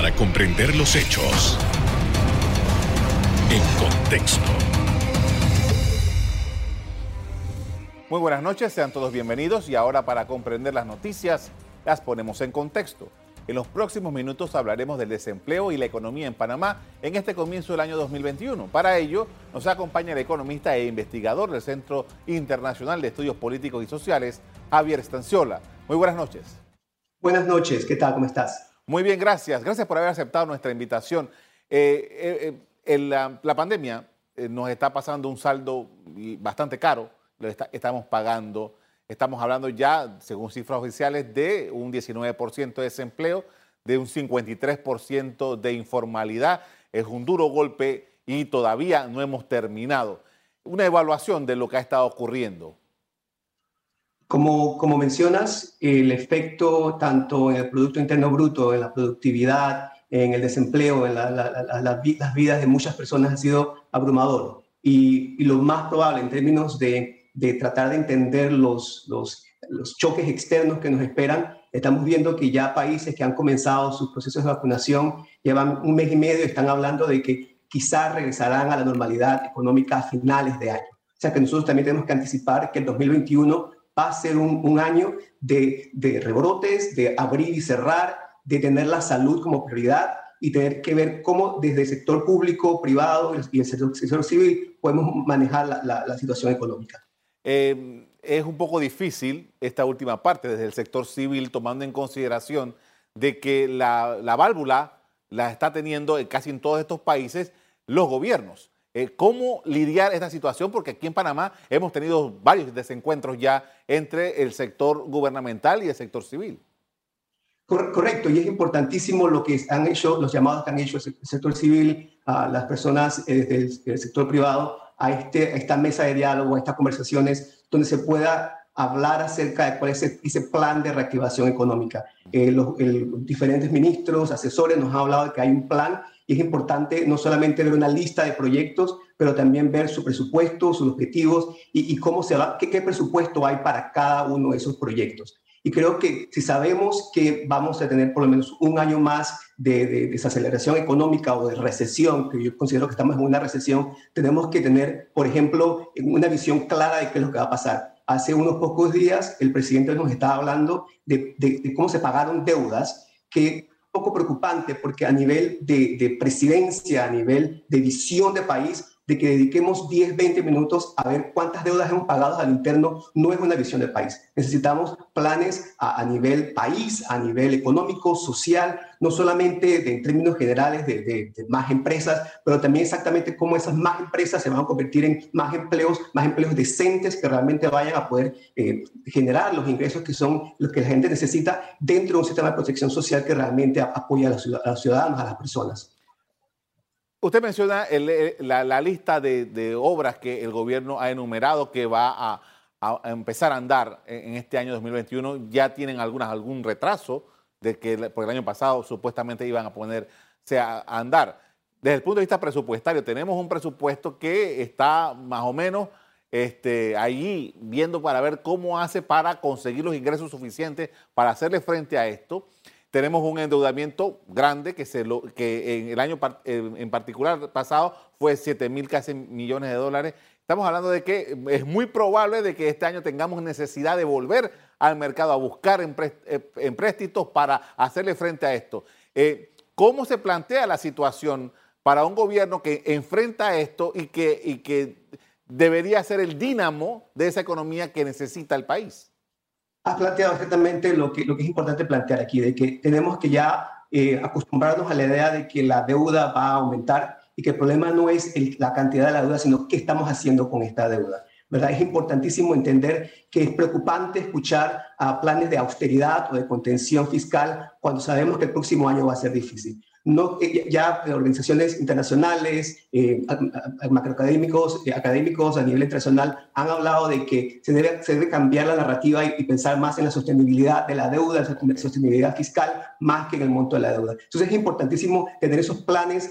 para comprender los hechos en contexto. Muy buenas noches, sean todos bienvenidos y ahora para comprender las noticias las ponemos en contexto. En los próximos minutos hablaremos del desempleo y la economía en Panamá en este comienzo del año 2021. Para ello nos acompaña el economista e investigador del Centro Internacional de Estudios Políticos y Sociales, Javier Estanciola. Muy buenas noches. Buenas noches, ¿qué tal? ¿Cómo estás? Muy bien, gracias. Gracias por haber aceptado nuestra invitación. Eh, eh, eh, la, pandemia nos está pasando un saldo bastante caro, lo estamos pagando Estamos hablando ya, según cifras oficiales, de un 19% de desempleo, de un 53% de informalidad. Es un duro golpe y todavía no hemos terminado. Una evaluación de lo que ha estado ocurriendo. Como, como mencionas, el efecto tanto en el Producto Interno Bruto, en la productividad, en el desempleo, en las vidas de muchas personas ha sido abrumador. y lo más probable en términos de de tratar de entender los, los, los choques externos que nos esperan, estamos viendo que ya países que han comenzado sus procesos de vacunación llevan un mes y medio y están hablando de que quizás regresarán a la normalidad económica a finales de año. O sea que nosotros también tenemos que anticipar que el 2021 va a ser un, un año de, de rebrotes, de abrir y cerrar, de tener la salud como prioridad y tener que ver cómo desde el sector público, privado y el sector, sector civil podemos manejar la, la, la situación económica. Eh, es un poco difícil esta última parte desde el sector civil, tomando en consideración de que la, la válvula la está teniendo casi en todos estos países los gobiernos. Eh, ¿Cómo lidiar esta situación? Porque aquí en Panamá hemos tenido varios desencuentros ya entre el sector gubernamental y el sector civil. Correcto, y es importantísimo lo que han hecho, los llamados que han hecho el sector civil, a las personas eh, del sector privado, a, este, esta mesa de diálogo, a estas conversaciones, donde se pueda hablar acerca de cuál es ese, plan de reactivación económica. Eh, los diferentes ministros, asesores nos han hablado de que hay un plan y es importante no solamente ver una lista de proyectos, pero también ver su presupuesto, sus objetivos y, y cómo se va, qué, qué presupuesto hay para cada uno de esos proyectos. Y creo que si sabemos que vamos a tener por lo menos un año más de, desaceleración económica o de recesión, que yo considero que estamos en una recesión, tenemos que tener, por ejemplo, una visión clara de qué es lo que va a pasar. Hace unos pocos días el presidente nos estaba hablando de, de cómo se pagaron deudas, que poco preocupante porque a nivel de presidencia, a nivel de visión de país, de que dediquemos 10, 20 minutos a ver cuántas deudas hemos pagado al interno, no es una visión del país. Necesitamos planes a, nivel país, a nivel económico, social, no solamente de, en términos generales de, más empresas, pero también exactamente cómo esas más empresas se van a convertir en más empleos, más empleos decentes que realmente vayan a poder eh, generar los ingresos que son los que la gente necesita dentro de un sistema de protección social que realmente apoya a los ciudadanos, a las personas. Usted menciona la, lista de, obras que el gobierno ha enumerado que va a, empezar a andar en, este año 2021. Ya tienen algunas, algún retraso de que por el año pasado supuestamente iban a ponerse a, andar. Desde el punto de vista presupuestario, tenemos un presupuesto que está más o menos este, ahí viendo para ver cómo hace para conseguir los ingresos suficientes para hacerle frente a esto. Tenemos un endeudamiento grande que, se lo, que en el año en particular pasado fue 7 mil casi millones de dólares. Estamos hablando de que es muy probable de que este año tengamos necesidad de volver al mercado a buscar eh, empréstitos para hacerle frente a esto. Eh, ¿Cómo se plantea la situación para un gobierno que enfrenta esto y que, y que debería ser el dínamo de esa economía que necesita el país? Has planteado exactamente lo que, lo que es importante plantear aquí, de que tenemos que ya eh, acostumbrarnos a la idea de que la deuda va a aumentar y que el problema no es la cantidad de la deuda, sino qué estamos haciendo con esta deuda. ¿verdad? Es importantísimo entender que es preocupante escuchar a planes de austeridad o de contención fiscal cuando sabemos que el próximo año va a ser difícil no, eh, ya organizaciones internacionales, eh, macroacadémicos, eh, académicos a nivel internacional han hablado de que se debe, se debe cambiar la narrativa y, pensar más en la sostenibilidad de la deuda, la sostenibilidad fiscal, más que en el monto de la deuda. Entonces es importantísimo tener esos planes,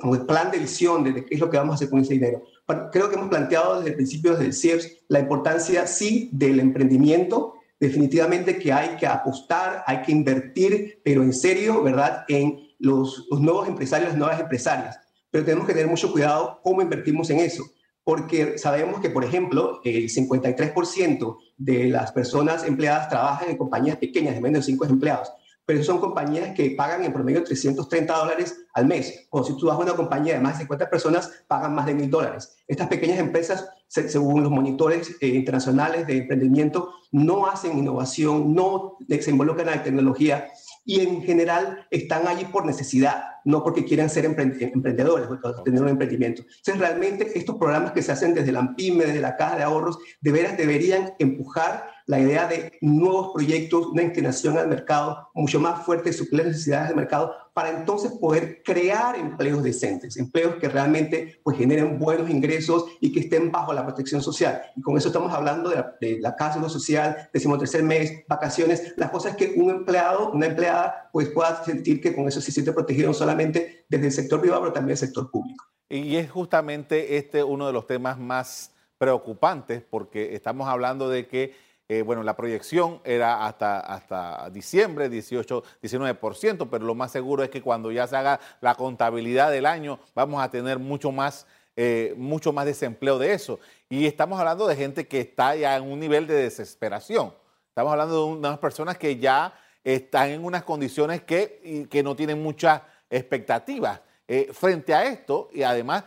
como el plan de visión de, qué es lo que vamos a hacer con ese dinero. Creo que hemos planteado desde principios del CIEPS la importancia, sí, del emprendimiento, definitivamente que hay que apostar, hay que invertir, pero en serio, ¿verdad?, en los, nuevos empresarios, las nuevas empresarias. Pero tenemos que tener mucho cuidado cómo invertimos en eso porque sabemos que, por ejemplo, el 53% de las personas empleadas trabajan en compañías pequeñas de menos de 5 empleados pero son compañías que pagan en promedio 330 dólares al mes. O si tú vas a una compañía de más de 50 personas, pagan más de 1.000 dólares. Estas pequeñas empresas, según los monitores eh, internacionales de emprendimiento, no hacen innovación, no se involucran en la tecnología y en general están allí por necesidad, no porque quieran ser emprendedores o tener un emprendimiento. Entonces, realmente estos programas que se hacen desde la AMPIME, desde la Caja de Ahorros, de veras deberían empujar la idea de nuevos proyectos, una inclinación al mercado mucho más fuerte, suplir las necesidades del mercado, para entonces poder crear empleos decentes, empleos que realmente pues, generen buenos ingresos y que estén bajo la protección social. Y con eso estamos hablando de la, de la casa social, decimotercer mes, vacaciones, las cosas que un empleado, una empleada, pues pueda sentir que con eso se siente protegido no solamente desde el sector privado, pero también el sector público. Y es justamente este uno de los temas más preocupantes porque estamos hablando de que eh, bueno, la proyección era hasta, hasta diciembre, 18, 19%, pero lo más seguro es que cuando ya se haga la contabilidad del año, vamos a tener mucho más, eh, mucho más desempleo de eso. Y estamos hablando de gente que está ya en un nivel de desesperación. Estamos hablando de unas personas que ya están en unas condiciones que, no tienen muchas expectativas. Eh, frente a esto, y además,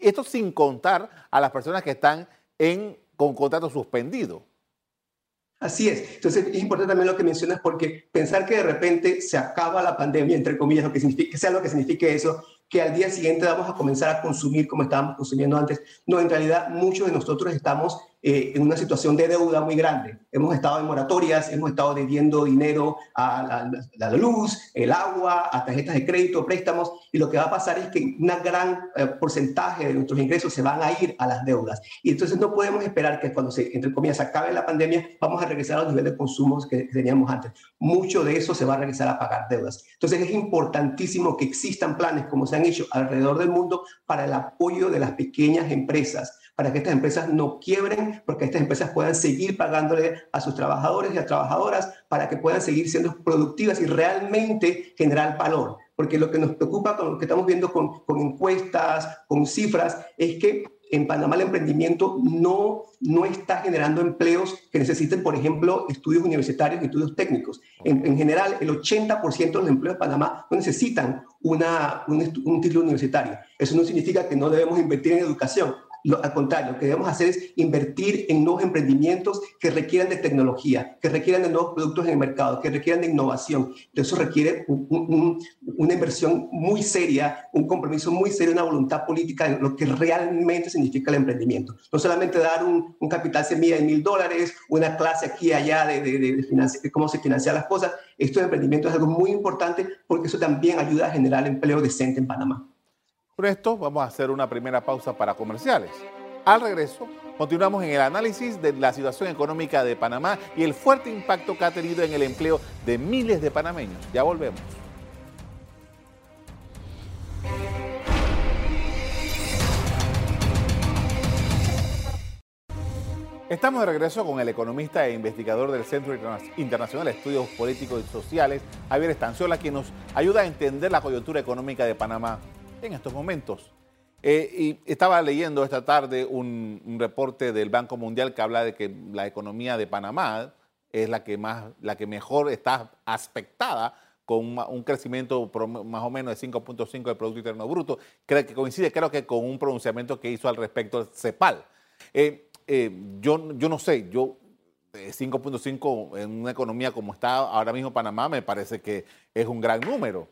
esto sin contar a las personas que están con contrato suspendido. Así es. Entonces, es importante también lo que mencionas porque pensar que de repente se acaba la pandemia, entre comillas, lo que, sea lo que signifique eso, que al día siguiente vamos a comenzar a consumir como estábamos consumiendo antes. No, en realidad muchos de nosotros estamos eh, en una situación de deuda muy grande. Hemos estado en moratorias, hemos estado debiendo dinero a la, luz, el agua, a tarjetas de crédito, préstamos, y lo que va a pasar es que un gran eh, porcentaje de nuestros ingresos se van a ir a las deudas. Y entonces no podemos esperar que cuando se, entre comillas, acabe la pandemia, vamos a regresar a los niveles de consumo que teníamos antes. Mucho de eso se va a regresar a pagar deudas. Entonces es importantísimo que existan planes, como se han hecho alrededor del mundo, para el apoyo de las pequeñas empresas para que estas empresas no quiebren, porque estas empresas puedan seguir pagándole a sus trabajadores y a trabajadoras para que puedan seguir siendo productivas y realmente generar valor. Porque lo que nos preocupa con lo que estamos viendo con, con encuestas, con cifras, es que en Panamá el emprendimiento no, no está generando empleos que necesiten, por ejemplo, estudios universitarios y estudios técnicos. En, en general, el 80% de los empleos de Panamá no necesitan una, un, un título universitario. Eso no significa que no debemos invertir en educación al contrario, lo que debemos hacer es invertir en nuevos emprendimientos que requieran de tecnología, que requieran de nuevos productos en el mercado, que requieran de innovación. Eso requiere una inversión muy seria, un compromiso muy serio, una voluntad política en lo que realmente significa el emprendimiento. No solamente dar un, capital semilla de mil dólares, una clase aquí y allá de, de cómo se financian las cosas. Esto de emprendimiento es algo muy importante porque eso también ayuda a generar empleo decente en Panamá. Por esto vamos a hacer una primera pausa para comerciales. Al regreso, continuamos en el análisis de la situación económica de Panamá y el fuerte impacto que ha tenido en el empleo de miles de panameños. Ya volvemos. Estamos de regreso con el economista e investigador del Centro Internacional de Estudios Políticos y Sociales, Javier Estanciola, quien nos ayuda a entender la coyuntura económica de Panamá en estos momentos. Eh, y estaba leyendo esta tarde un, reporte del Banco Mundial que habla de que la economía de Panamá es la que, más, la que mejor está aspectada con un, crecimiento más o menos de 5.5 del Producto Interno Bruto, creo que coincide creo que con un pronunciamiento que hizo al respecto el CEPAL. Eh, eh, yo, yo no sé, yo 5.5 en una economía como está ahora mismo Panamá me parece que es un gran número.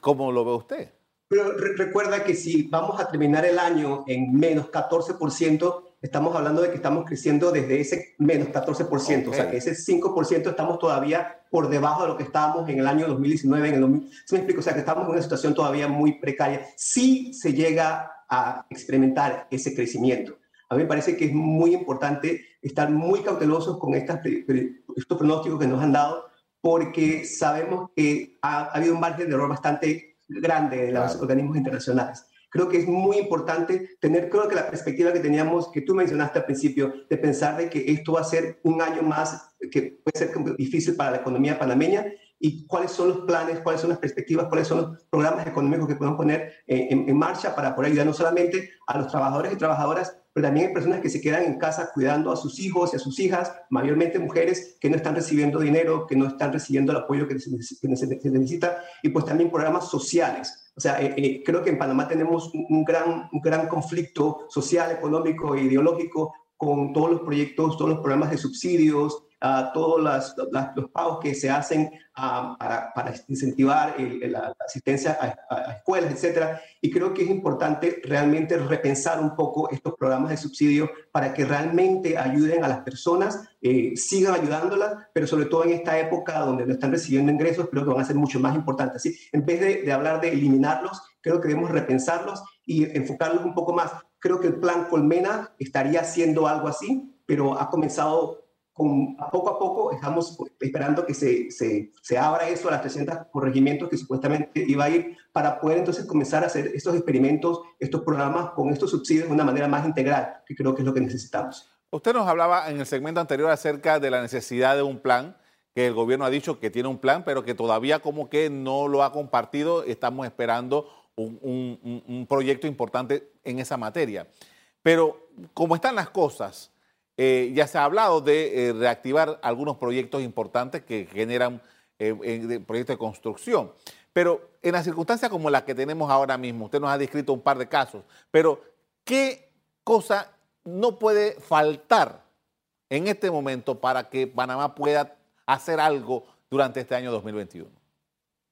¿Cómo lo ve usted? Pero recuerda que si vamos a terminar el año en menos 14%, estamos hablando de que estamos creciendo desde ese menos 14%, o sea que ese 5% estamos todavía por debajo de lo que estábamos en el año 2019, en el 2000, ¿sí me explico? O sea que estamos en una situación todavía muy precaria. Si se llega a experimentar ese crecimiento. A mí me parece que es muy importante estar muy cautelosos con estas, estos pronósticos que nos han dado, porque sabemos que ha, ha habido un margen de error bastante grande de los organismos internacionales. Creo que es muy importante tener, creo que la perspectiva que teníamos, que tú mencionaste al principio, de pensar de que esto va a ser un año más que puede ser difícil para la economía panameña y cuáles son los planes, cuáles son las perspectivas, cuáles son los programas económicos que podemos poner en, en, marcha para poder ayudar no solamente a los trabajadores y trabajadoras, pero también hay personas que se quedan en casa cuidando a sus hijos y a sus hijas, mayormente mujeres que no están recibiendo dinero, que no están recibiendo el apoyo que se necesita, y pues también programas sociales. O sea, eh, eh, creo que en Panamá tenemos un gran, un gran conflicto social, económico e ideológico con todos los proyectos, todos los programas de subsidios, todos los pagos que se hacen para, incentivar la, asistencia a, escuelas, etcétera. Y creo que es importante realmente repensar un poco estos programas de subsidio para que realmente ayuden a las personas, eh, sigan ayudándolas, pero sobre todo en esta época donde no están recibiendo ingresos, creo que van a ser mucho más importantes. ¿sí? En vez de, de hablar de eliminarlos, creo que debemos repensarlos y enfocarlos un poco más. Creo que el plan Colmena estaría haciendo algo así, pero ha comenzado poco a poco estamos esperando que se, se, se, abra eso a las 300 corregimientos que supuestamente iba a ir para poder entonces comenzar a hacer estos experimentos, estos programas con estos subsidios de una manera más integral, que creo que es lo que necesitamos. Usted nos hablaba en el segmento anterior acerca de la necesidad de un plan, que el gobierno ha dicho que tiene un plan, pero que todavía como que no lo ha compartido. Estamos esperando un, un, un proyecto importante en esa materia. Pero como están las cosas, eh, ya se ha hablado de eh, reactivar algunos proyectos importantes que generan eh, proyectos de construcción. Pero en las circunstancias como las que tenemos ahora mismo, usted nos ha descrito un par de casos, pero ¿qué cosa no puede faltar en este momento para que Panamá pueda hacer algo durante este año 2021?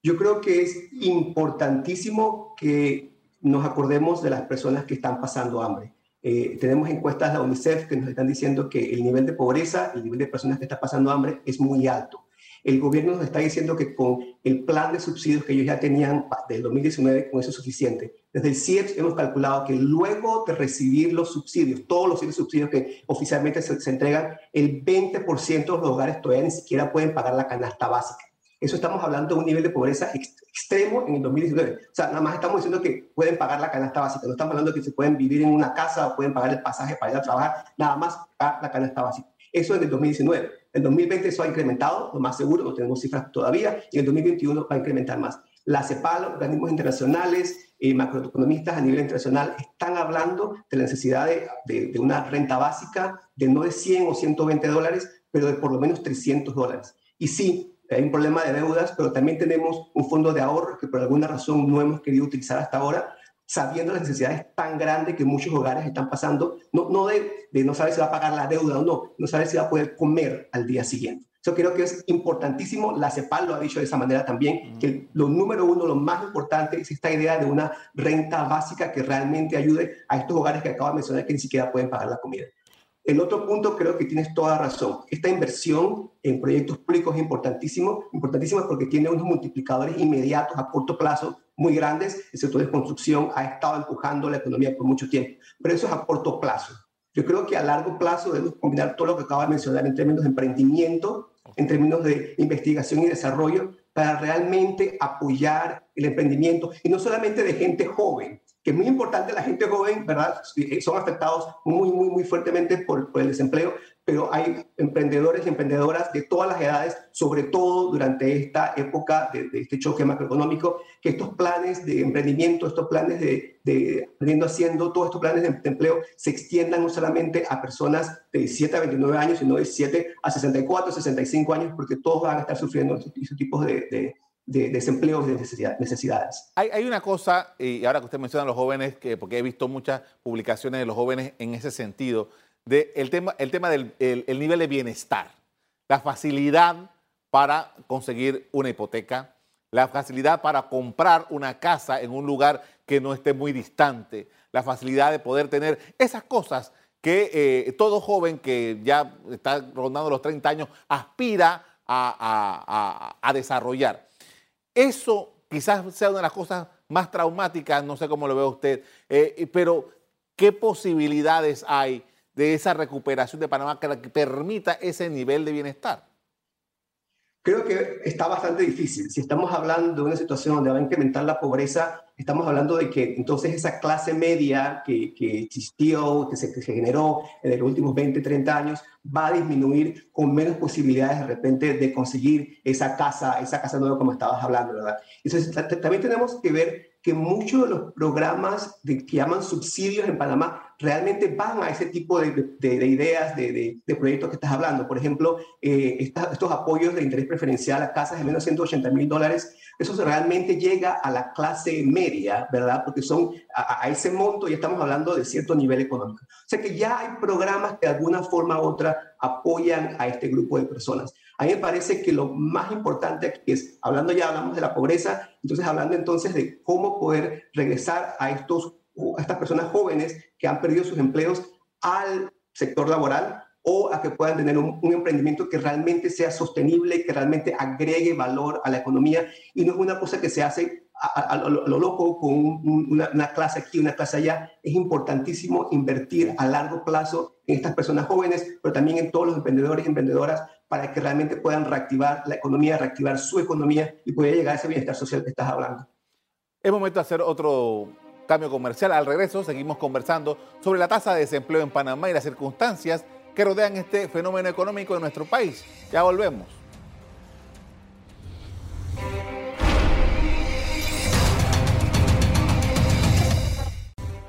Yo creo que es importantísimo que nos acordemos de las personas que están pasando hambre. Eh, tenemos encuestas de la UNICEF que nos están diciendo que el nivel de pobreza, el nivel de personas que están pasando hambre es muy alto. El gobierno nos está diciendo que con el plan de subsidios que ellos ya tenían del 2019, con eso es suficiente. Desde el CIEPS hemos calculado que luego de recibir los subsidios, todos los subsidios que oficialmente se, se entregan, el 20% de los hogares todavía ni siquiera pueden pagar la canasta básica. Eso estamos hablando de un nivel de pobreza extremo en el 2019. O sea, nada más estamos diciendo que pueden pagar la canasta básica. No estamos hablando que se pueden vivir en una casa o pueden pagar el pasaje para ir a trabajar. Nada más pagar la canasta básica. Eso es del 2019. En 2020 eso ha incrementado, lo más seguro, no tenemos cifras todavía, y en 2021 va a incrementar más. La CEPAL, organismos internacionales, y macroeconomistas a nivel internacional están hablando de la necesidad de, de, de, una renta básica de no de 100 o 120 dólares, pero de por lo menos 300 dólares. Y sí, hay un problema de deudas, pero también tenemos un fondo de ahorro que por alguna razón no hemos querido utilizar hasta ahora, sabiendo las necesidades tan grandes que muchos hogares están pasando, no, no de, de no saber si va a pagar la deuda o no, no saber si va a poder comer al día siguiente. Yo creo que es importantísimo, la CEPAL lo ha dicho de esa manera también, que lo número uno, lo más importante es esta idea de una renta básica que realmente ayude a estos hogares que acabo de mencionar que ni siquiera pueden pagar la comida. El otro punto creo que tienes toda razón. Esta inversión en proyectos públicos es importantísimo, importantísimo porque tiene unos multiplicadores inmediatos a corto plazo muy grandes. El sector de construcción ha estado empujando la economía por mucho tiempo, pero eso es a corto plazo. Yo creo que a largo plazo debemos combinar todo lo que acabo de mencionar en términos de emprendimiento, en términos de investigación y desarrollo, para realmente apoyar el emprendimiento, y no solamente de gente joven, que es muy importante la gente joven, ¿verdad? Eh, son afectados muy, muy, muy fuertemente por, por, el desempleo, pero hay emprendedores y emprendedoras de todas las edades, sobre todo durante esta época de, de este choque macroeconómico, que estos planes de emprendimiento, estos planes de, de aprendiendo haciendo, todos estos planes de, empleo se extiendan no solamente a personas de 17 a 29 años, sino de 17 a 64, 65 años, porque todos van a estar sufriendo estos, estos tipos de de desempleo de necesidades. Hay, una cosa, y ahora que usted menciona a los jóvenes, que, porque he visto muchas publicaciones de los jóvenes en ese sentido, de el tema, el tema del el, el nivel de bienestar, la facilidad para conseguir una hipoteca, la facilidad para comprar una casa en un lugar que no esté muy distante, la facilidad de poder tener esas cosas que eh, todo joven que ya está rondando los 30 años aspira a desarrollar. Eso quizás sea una de las cosas más traumáticas, no sé cómo lo ve usted, eh, pero ¿qué posibilidades hay de esa recuperación de Panamá que permita ese nivel de bienestar? Creo que está bastante difícil. Si estamos hablando de una situación donde va a incrementar la pobreza, estamos hablando de que entonces esa clase media que, que existió, que se, que se, generó en los últimos 20, 30 años, va a disminuir con menos posibilidades de repente de conseguir esa casa, esa casa nueva como estabas hablando, ¿verdad? Entonces también tenemos que ver que muchos de los programas de, que llaman subsidios en Panamá realmente van a ese tipo de, de, de ideas, de, proyectos que estás hablando. Por ejemplo, eh, estos apoyos de interés preferencial a casas de menos de 180 mil dólares, eso realmente llega a la clase media, ¿verdad? Porque son a, a, ese monto ya estamos hablando de cierto nivel económico. O sea que ya hay programas que de alguna forma u otra apoyan a este grupo de personas. A mí me parece que lo más importante aquí es, hablando ya, hablamos de la pobreza, entonces hablando entonces de cómo poder regresar a, estos, a estas personas jóvenes que han perdido sus empleos al sector laboral o a que puedan tener un, emprendimiento que realmente sea sostenible, que realmente agregue valor a la economía y no es una cosa que se hace a, lo, loco con una, una, clase aquí, una clase allá. Es importantísimo invertir a largo plazo en estas personas jóvenes, pero también en todos los emprendedores y emprendedoras para que realmente puedan reactivar la economía, reactivar su economía y pueda llegar a ese bienestar social que estás hablando. Es momento de hacer otro cambio comercial. Al regreso seguimos conversando sobre la tasa de desempleo en Panamá y las circunstancias que rodean este fenómeno económico en nuestro país. Ya volvemos.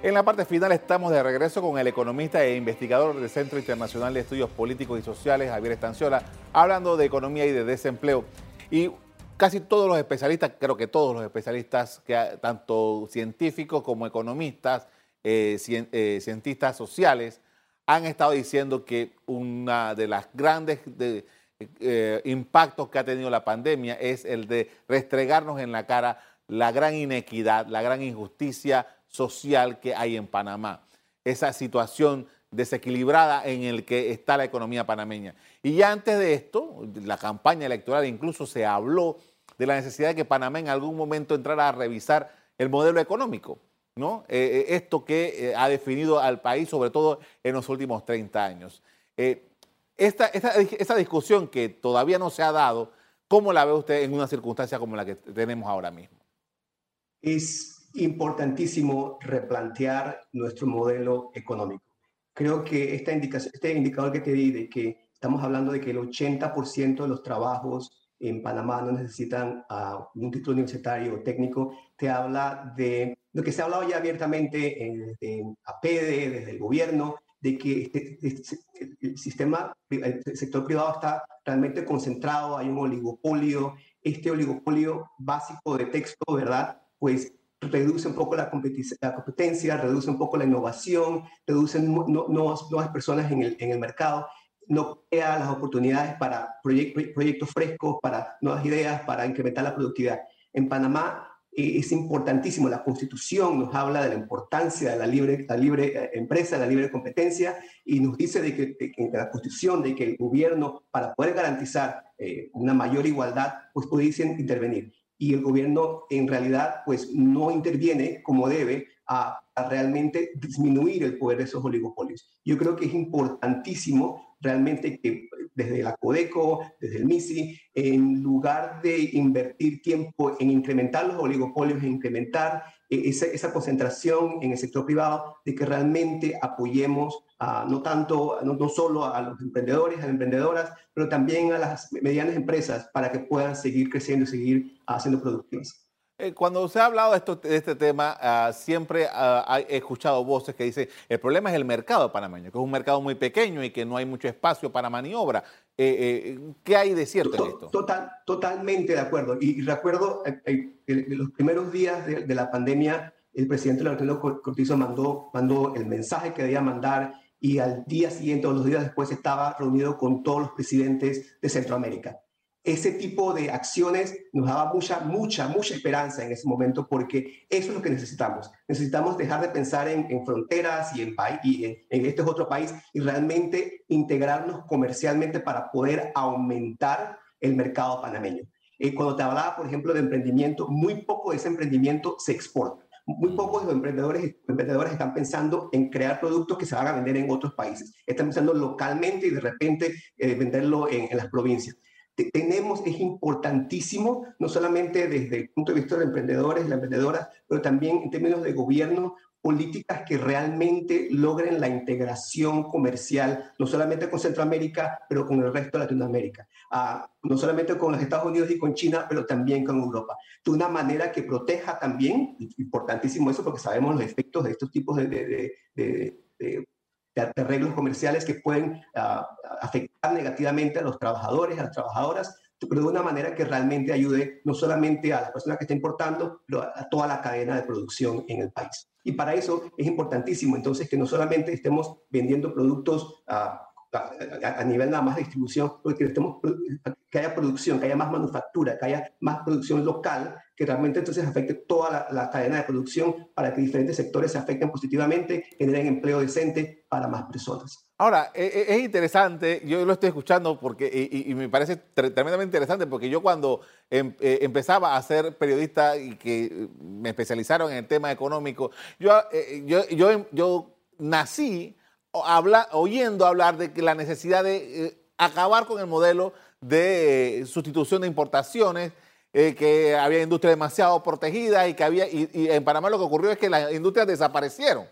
En la parte final estamos de regreso con el economista e investigador del Centro Internacional de Estudios Políticos y Sociales, Javier Estanciola, hablando de economía y de desempleo. Y casi todos los especialistas, creo que todos los especialistas, que, tanto científicos como economistas, eh, eh, cientistas sociales, han estado diciendo que uno de los grandes eh, impactos que ha tenido la pandemia es el de restregarnos en la cara la gran inequidad, la gran injusticia social que hay en Panamá, esa situación desequilibrada en el que está la economía panameña. Y ya antes de esto, la campaña electoral incluso se habló de la necesidad de que Panamá en algún momento entrara a revisar el modelo económico, ¿no? Eh, eh, esto que eh, ha definido al país, sobre todo en los últimos 30 años. esta, esta, discusión que todavía no se ha dado, ¿cómo la ve usted en una circunstancia como la que tenemos ahora mismo? Es importantísimo replantear nuestro modelo económico. Creo que esta indicación, este indicador que te di de que estamos hablando de que el 80% de los trabajos en Panamá no necesitan uh, un título universitario o técnico, te habla de lo que se ha hablado ya abiertamente en, en APEDE, desde el gobierno, de que este, este, el sistema, el sector privado está realmente concentrado, hay un oligopolio, este oligopolio básico de texto, ¿verdad? Pues reduce un poco la competencia, reduce un poco la innovación, reduce nuevas, personas en en el mercado, no crea las oportunidades para proyectos frescos, para nuevas ideas, para incrementar la productividad. En Panamá eh, es importantísimo, la constitución nos habla de la importancia de la libre, la libre eh, empresa, de la libre competencia, y nos dice de que, de la constitución, de que el gobierno, para poder garantizar eh, una mayor igualdad, pues pudiesen intervenir y el gobierno en realidad pues no interviene como debe a, realmente disminuir el poder de esos oligopolios. Yo creo que es importantísimo realmente que desde la Codeco, desde el MISI, en lugar de invertir tiempo en incrementar los oligopolios, en incrementar eh, esa, concentración en el sector privado, de que realmente apoyemos no tanto, no, no, solo a los emprendedores, a las emprendedoras, pero también a las medianas empresas para que puedan seguir creciendo y seguir haciendo productivas. Eh, cuando se ha hablado de, esto, de este tema, uh, siempre uh, he escuchado voces que dicen el problema es el mercado panameño, que es un mercado muy pequeño y que no hay mucho espacio para maniobra. Eh, eh, ¿Qué hay de cierto en esto? Total, totalmente de acuerdo. Y, y recuerdo en los primeros días de, de, la pandemia, el presidente Laurentino Cortizo mandó, mandó el mensaje que debía mandar y al día siguiente o los días después estaba reunido con todos los presidentes de Centroamérica. Ese tipo de acciones nos daba mucha, mucha, mucha esperanza en ese momento porque eso es lo que necesitamos. Necesitamos dejar de pensar en, fronteras y en, y en, este es otro país y realmente integrarnos comercialmente para poder aumentar el mercado panameño. Eh, cuando te hablaba, por ejemplo, de emprendimiento, muy poco de ese emprendimiento se exporta muy pocos emprendedores, emprendedores están pensando en crear productos que se van a vender en otros países. Están pensando localmente y de repente eh, venderlo en, las provincias. Tenemos, es importantísimo, no solamente desde el punto de vista de los emprendedores, las emprendedoras, pero también en términos de gobierno, políticas que realmente logren la integración comercial, no solamente con Centroamérica, pero con el resto de Latinoamérica, ah, no solamente con los Estados Unidos y con China, pero también con Europa, de una manera que proteja también, importantísimo eso porque sabemos los efectos de estos tipos de, de, de, de arreglos comerciales que pueden uh, afectar negativamente a los trabajadores, a las trabajadoras, pero de una manera que realmente ayude no solamente a las personas que están importando, pero a, toda la cadena de producción en el país. Y para eso es importantísimo entonces que no solamente estemos vendiendo productos uh, a, nivel nada más de distribución, porque estemos, que haya producción, que haya más manufactura, que haya más producción local, que realmente entonces afecte toda la, cadena de producción para que diferentes sectores se afecten positivamente, generen empleo decente para más personas. Ahora, e, e, es interesante, yo lo estoy escuchando porque, y, me parece tremendamente interesante porque yo cuando em, eh, empezaba a ser periodista y que me especializaron en el tema económico, yo, eh, yo, yo, yo nací habla, oyendo hablar de que la necesidad de eh, acabar con el modelo de eh, sustitución de importaciones, eh, que había industria demasiado protegida y que había, y, en Panamá lo que ocurrió es que las industrias desaparecieron.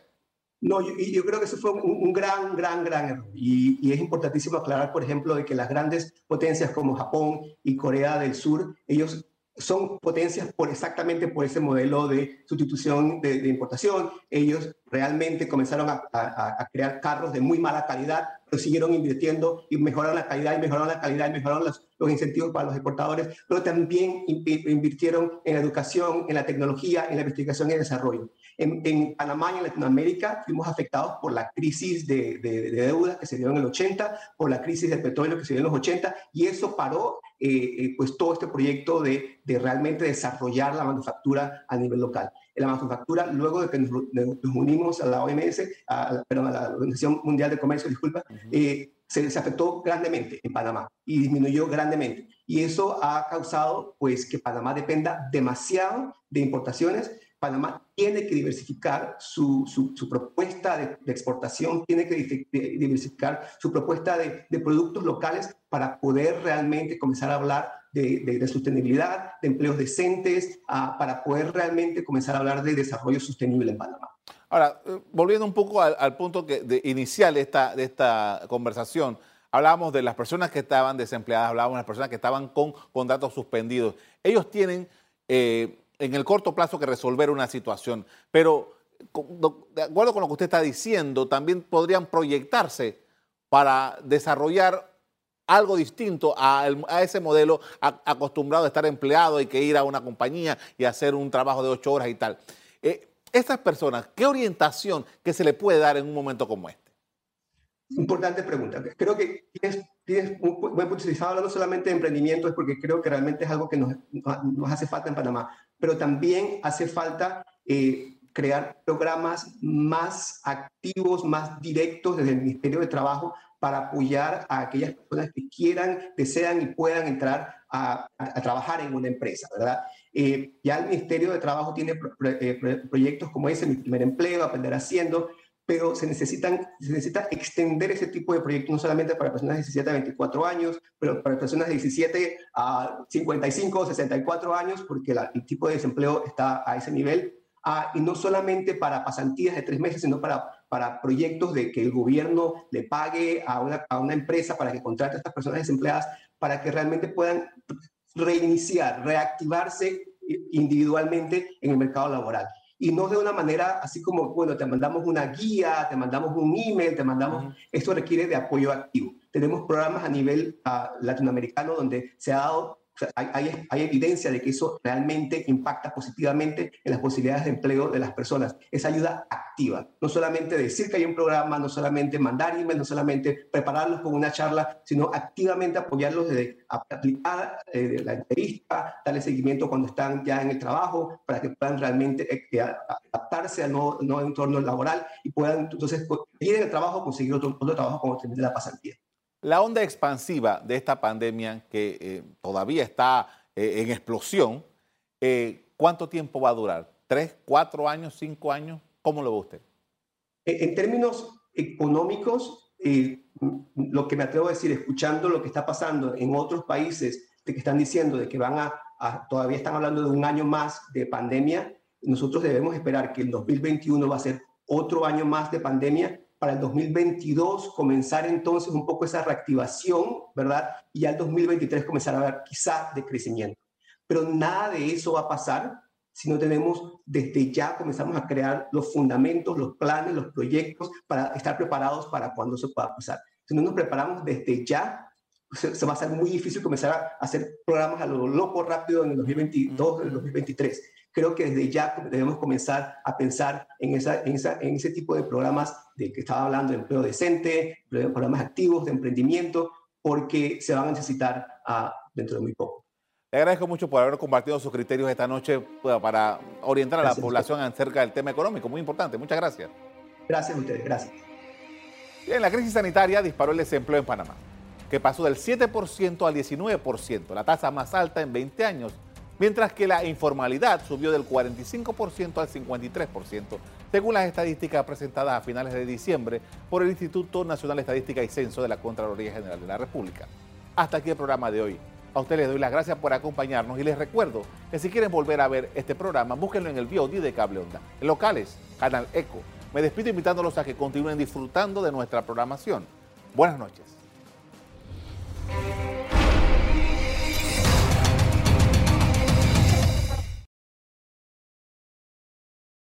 No, yo, yo creo que eso fue un, gran, gran, gran error. Y, y, es importantísimo aclarar, por ejemplo, de que las grandes potencias como Japón y Corea del Sur, ellos son potencias por exactamente por ese modelo de sustitución de, importación. Ellos realmente comenzaron a, crear carros de muy mala calidad, pero siguieron invirtiendo y mejoraron la calidad y mejoraron la calidad y mejoraron los, incentivos para los exportadores, pero también invirtieron en la educación, en la tecnología, en la investigación y el desarrollo. En, Panamá y en Latinoamérica fuimos afectados por la crisis de, de, de deuda que se dio en el 80, por la crisis del petróleo que se dio en los 80, y eso paró eh, eh, pues todo este proyecto de, de, realmente desarrollar la manufactura a nivel local. La manufactura, luego de que nos, unimos a la OMS, a, perdón, a la Organización Mundial de Comercio, disculpa, eh, se, se, afectó grandemente en Panamá y disminuyó grandemente. Y eso ha causado pues que Panamá dependa demasiado de importaciones Panamá tiene que diversificar su, su, propuesta de, exportación, tiene que diversificar su propuesta de, de, productos locales para poder realmente comenzar a hablar de, sostenibilidad, de empleos decentes, para poder realmente comenzar a hablar de desarrollo sostenible en Panamá. Ahora, eh, volviendo un poco al, punto de, inicial de esta, de esta conversación, hablábamos de las personas que estaban desempleadas, hablábamos de las personas que estaban con contratos suspendidos. Ellos tienen... Eh, en el corto plazo que resolver una situación. Pero de acuerdo con lo que usted está diciendo, también podrían proyectarse para desarrollar algo distinto a, ese modelo acostumbrado a estar empleado y que ir a una compañía y hacer un trabajo de ocho horas y tal. Eh, estas personas, ¿qué orientación que se le puede dar en un momento como este? Importante pregunta. Creo que tienes, un buen punto. Si hablando solamente de emprendimiento es porque creo que realmente es algo que nos hace falta en Panamá pero también hace falta eh, crear programas más activos, más directos desde el Ministerio de Trabajo para apoyar a aquellas personas que quieran, desean y puedan entrar a, trabajar en una empresa, ¿verdad? Eh, ya el Ministerio de Trabajo tiene eh, proyectos como ese, Mi Primer Empleo, Aprender Haciendo, pero se, necesita extender ese tipo de proyectos no solamente para personas de 17 a 24 años, pero para personas de 17 a 55 o 64 años, porque el tipo de desempleo está a ese nivel, ah, y no solamente para pasantías de tres meses, sino para, para proyectos de que el gobierno le pague a una, a una empresa para que contrate a estas personas desempleadas, para que realmente puedan reiniciar, reactivarse individualmente en el mercado laboral y no de una manera así como, bueno, te mandamos una guía, te mandamos un email, te mandamos, esto requiere de apoyo activo. Tenemos programas a nivel uh, latinoamericano donde se ha dado hay, hay, evidencia de que eso realmente impacta positivamente en las posibilidades de empleo de las personas. Es ayuda activa, no solamente decir que hay un programa, no solamente mandar email, no solamente prepararlos con una charla, sino activamente apoyarlos desde aplicar eh, la entrevista, darle seguimiento cuando están ya en el trabajo, para que puedan realmente eh, adaptarse al nuevo, entorno laboral y puedan entonces ir en el trabajo, conseguir otro, otro trabajo cuando termine la pasantía. La onda expansiva de esta pandemia que eh, todavía está eh, en explosión, eh, ¿cuánto tiempo va a durar? ¿Tres, cuatro años, cinco años? ¿Cómo lo ve usted? En términos económicos, lo que me atrevo a decir, escuchando lo que está pasando en otros países, de que están diciendo de que van a, todavía están hablando de un año más de pandemia, nosotros debemos esperar que el 2021 va a ser otro año más de pandemia para el 2022 comenzar entonces un poco esa reactivación, ¿verdad? Y al 2023 comenzar a ver quizá de crecimiento. Pero nada de eso va a pasar si no tenemos desde ya comenzamos a crear los fundamentos, los planes, los proyectos para estar preparados para cuando se pueda pasar. Si no nos preparamos desde ya, se, va a ser muy difícil comenzar a hacer programas a lo loco rápido en el 2022, en el 2023. Creo que desde ya debemos comenzar a pensar en, esa, en, esa, en ese tipo de programas de que estaba hablando de empleo decente, programas activos de emprendimiento, porque se van a necesitar uh, dentro de muy poco. Le agradezco mucho por haber compartido sus criterios esta noche para orientar a la población acerca del tema económico. Muy importante. Muchas gracias. Gracias a ustedes. Gracias. Bien, la crisis sanitaria disparó el desempleo en Panamá, que pasó del 7% al 19%, la tasa más alta en 20 años, mientras que la informalidad subió del 45% al 53%, según las estadísticas presentadas a finales de diciembre por el Instituto Nacional de Estadística y Censo de la Contraloría General de la República. Hasta aquí el programa de hoy. A ustedes les doy las gracias por acompañarnos y les recuerdo que si quieren volver a ver este programa, búsquenlo en el VOD de Cable Onda, en locales, Canal Eco. Me despido invitándolos a que continúen disfrutando de nuestra programación. Buenas noches.